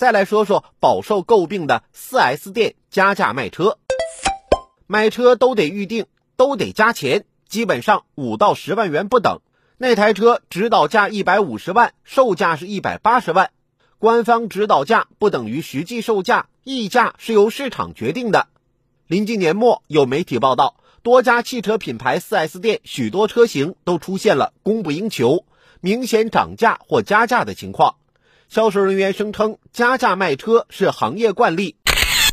再来说说饱受诟病的 4S 店加价卖车，买车都得预定，都得加钱，基本上五到十万元不等。那台车指导价一百五十万，售价是一百八十万，官方指导价不等于实际售价，溢价是由市场决定的。临近年末，有媒体报道，多家汽车品牌 4S 店许多车型都出现了供不应求、明显涨价或加价的情况。销售人员声称，加价卖车是行业惯例。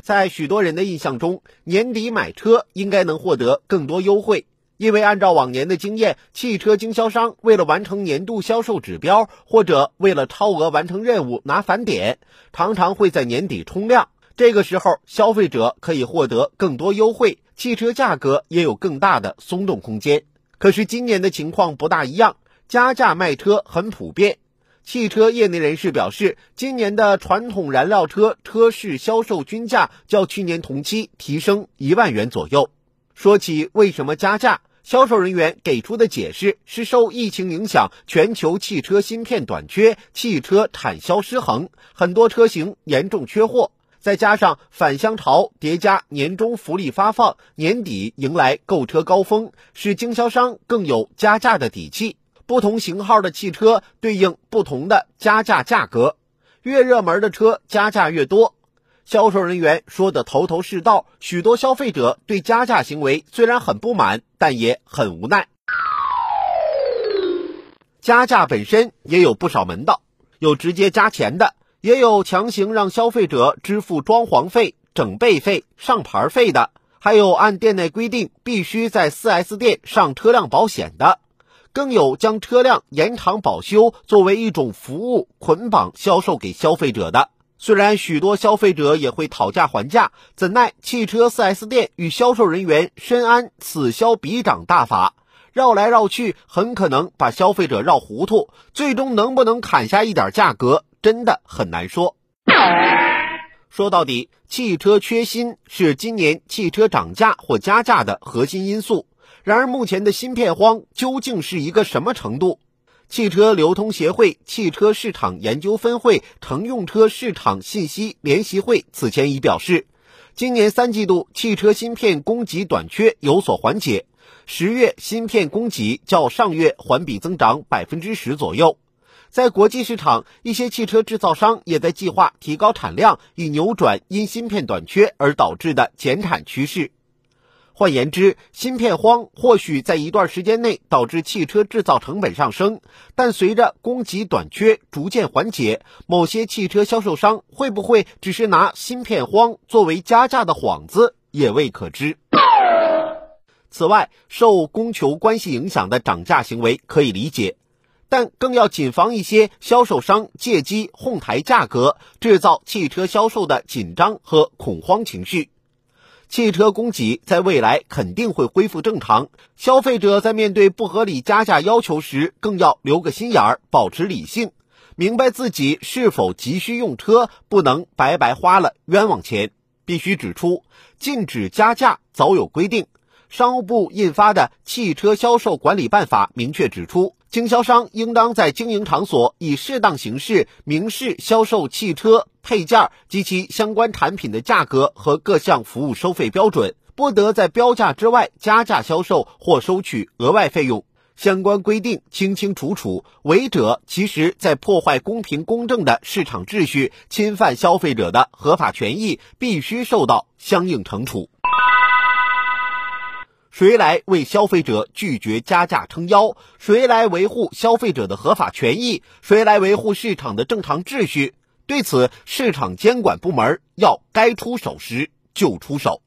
在许多人的印象中，年底买车应该能获得更多优惠，因为按照往年的经验，汽车经销商为了完成年度销售指标，或者为了超额完成任务拿返点，常常会在年底冲量。这个时候，消费者可以获得更多优惠，汽车价格也有更大的松动空间。可是今年的情况不大一样，加价卖车很普遍。汽车业内人士表示，今年的传统燃料车车市销售均价较去年同期提升一万元左右。说起为什么加价，销售人员给出的解释是受疫情影响，全球汽车芯片短缺，汽车产销失衡，很多车型严重缺货，再加上返乡潮叠加年终福利发放，年底迎来购车高峰，使经销商更有加价的底气。不同型号的汽车对应不同的加价价格，越热门的车加价越多。销售人员说的头头是道，许多消费者对加价行为虽然很不满，但也很无奈。加价本身也有不少门道，有直接加钱的，也有强行让消费者支付装潢费、整备费、上牌费的，还有按店内规定必须在 4S 店上车辆保险的。更有将车辆延长保修作为一种服务捆绑销售给消费者的。虽然许多消费者也会讨价还价，怎奈汽车 4S 店与销售人员深谙此消彼长大法，绕来绕去，很可能把消费者绕糊涂。最终能不能砍下一点价格，真的很难说。说到底，汽车缺芯是今年汽车涨价或加价的核心因素。然而，目前的芯片荒究竟是一个什么程度？汽车流通协会汽车市场研究分会乘用车市场信息联席会此前已表示，今年三季度汽车芯片供给短缺有所缓解，十月芯片供给较上月环比增长百分之十左右。在国际市场，一些汽车制造商也在计划提高产量，以扭转因芯片短缺而导致的减产趋势。换言之，芯片荒或许在一段时间内导致汽车制造成本上升，但随着供给短缺逐渐缓解，某些汽车销售商会不会只是拿芯片荒作为加价的幌子，也未可知。此外，受供求关系影响的涨价行为可以理解，但更要谨防一些销售商借机哄抬价格，制造汽车销售的紧张和恐慌情绪。汽车供给在未来肯定会恢复正常，消费者在面对不合理加价要求时，更要留个心眼儿，保持理性，明白自己是否急需用车，不能白白花了冤枉钱。必须指出，禁止加价早有规定，商务部印发的《汽车销售管理办法》明确指出。经销商应当在经营场所以适当形式明示销售汽车配件及其相关产品的价格和各项服务收费标准，不得在标价之外加价销售或收取额外费用。相关规定清清楚楚，违者其实在破坏公平公正的市场秩序，侵犯消费者的合法权益，必须受到相应惩处。谁来为消费者拒绝加价撑腰？谁来维护消费者的合法权益？谁来维护市场的正常秩序？对此，市场监管部门要该出手时就出手。